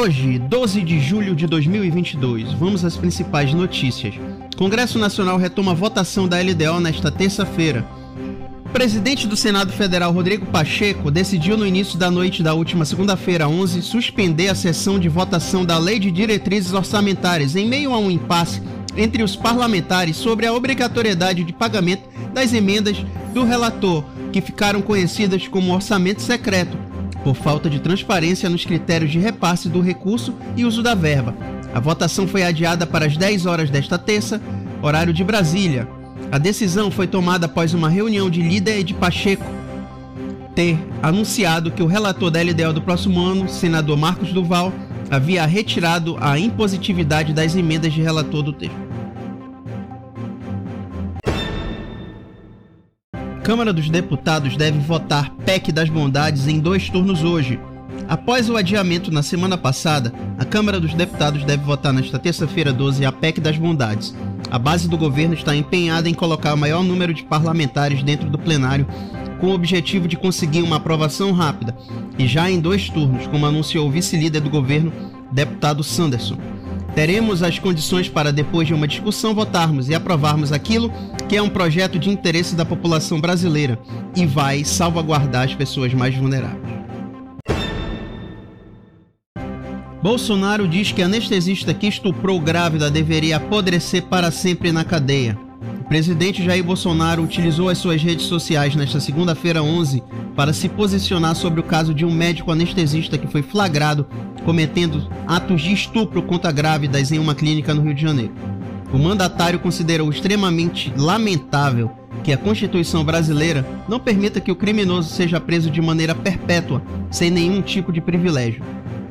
Hoje, 12 de julho de 2022, vamos às principais notícias. Congresso Nacional retoma a votação da LDO nesta terça-feira. Presidente do Senado Federal, Rodrigo Pacheco, decidiu no início da noite da última segunda-feira, 11, suspender a sessão de votação da Lei de Diretrizes Orçamentárias em meio a um impasse entre os parlamentares sobre a obrigatoriedade de pagamento das emendas do relator, que ficaram conhecidas como orçamento secreto, por falta de transparência nos critérios de repasse do recurso e uso da verba. A votação foi adiada para as 10 horas desta terça, horário de Brasília. A decisão foi tomada após uma reunião de líder de Pacheco ter anunciado que o relator da LDO do próximo ano, senador Marcos Duval, havia retirado a impositividade das emendas de relator do texto. Câmara dos Deputados deve votar PEC das Bondades em dois turnos hoje. Após o adiamento na semana passada, a Câmara dos Deputados deve votar nesta terça-feira 12 a PEC das Bondades. A base do governo está empenhada em colocar o maior número de parlamentares dentro do plenário com o objetivo de conseguir uma aprovação rápida e já em dois turnos, como anunciou o vice-líder do governo, deputado Sanderson. Teremos as condições para, depois de uma discussão, votarmos e aprovarmos aquilo que é um projeto de interesse da população brasileira e vai salvaguardar as pessoas mais vulneráveis. Bolsonaro diz que anestesista que estuprou grávida deveria apodrecer para sempre na cadeia. O presidente Jair Bolsonaro utilizou as suas redes sociais nesta segunda-feira 11 para se posicionar sobre o caso de um médico anestesista que foi flagrado cometendo atos de estupro contra grávidas em uma clínica no Rio de Janeiro. O mandatário considerou extremamente lamentável que a Constituição brasileira não permita que o criminoso seja preso de maneira perpétua, sem nenhum tipo de privilégio.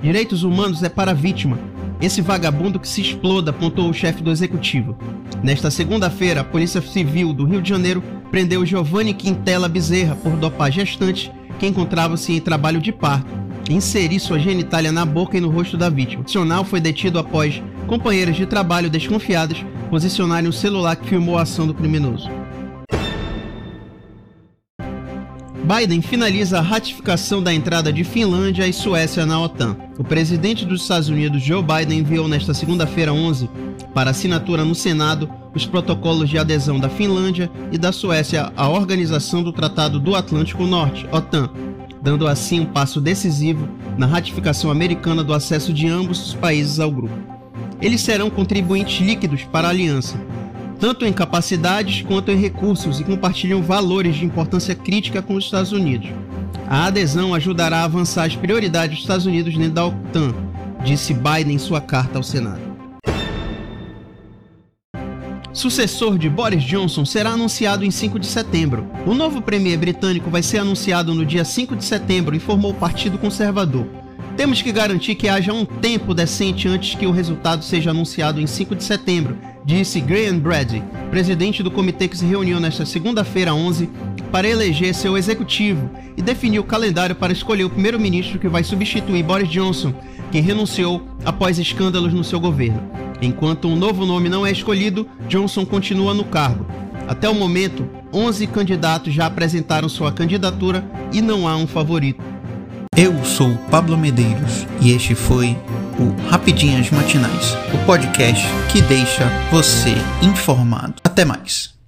Direitos humanos é para a vítima. Esse vagabundo que se exploda, apontou o chefe do executivo. Nesta segunda-feira, a Polícia Civil do Rio de Janeiro prendeu Giovanni Quintela Bezerra por dopar gestante que encontrava-se em trabalho de parto inserir sua genitália na boca e no rosto da vítima. O sinal foi detido após companheiros de trabalho desconfiados posicionarem o celular que filmou a ação do criminoso. Biden finaliza a ratificação da entrada de Finlândia e Suécia na OTAN. O presidente dos Estados Unidos, Joe Biden, enviou nesta segunda-feira 11 para assinatura no Senado os protocolos de adesão da Finlândia e da Suécia à Organização do Tratado do Atlântico Norte, OTAN, dando assim um passo decisivo na ratificação americana do acesso de ambos os países ao grupo. Eles serão contribuintes líquidos para a aliança, tanto em capacidades quanto em recursos e compartilham valores de importância crítica com os Estados Unidos. A adesão ajudará a avançar as prioridades dos Estados Unidos dentro da OTAN, disse Biden em sua carta ao Senado. Sucessor de Boris Johnson será anunciado em 5 de setembro. O novo premier britânico vai ser anunciado no dia 5 de setembro, informou o Partido Conservador. Temos que garantir que haja um tempo decente antes que o resultado seja anunciado em 5 de setembro, disse Graham Brady, presidente do comitê que se reuniu nesta segunda-feira 11 para eleger seu executivo e definir o calendário para escolher o primeiro-ministro que vai substituir Boris Johnson, que renunciou após escândalos no seu governo. Enquanto um novo nome não é escolhido, Johnson continua no cargo. Até o momento, 11 candidatos já apresentaram sua candidatura e não há um favorito. Eu sou Pablo Medeiros e este foi o Rapidinhas Matinais, o podcast que deixa você informado. Até mais.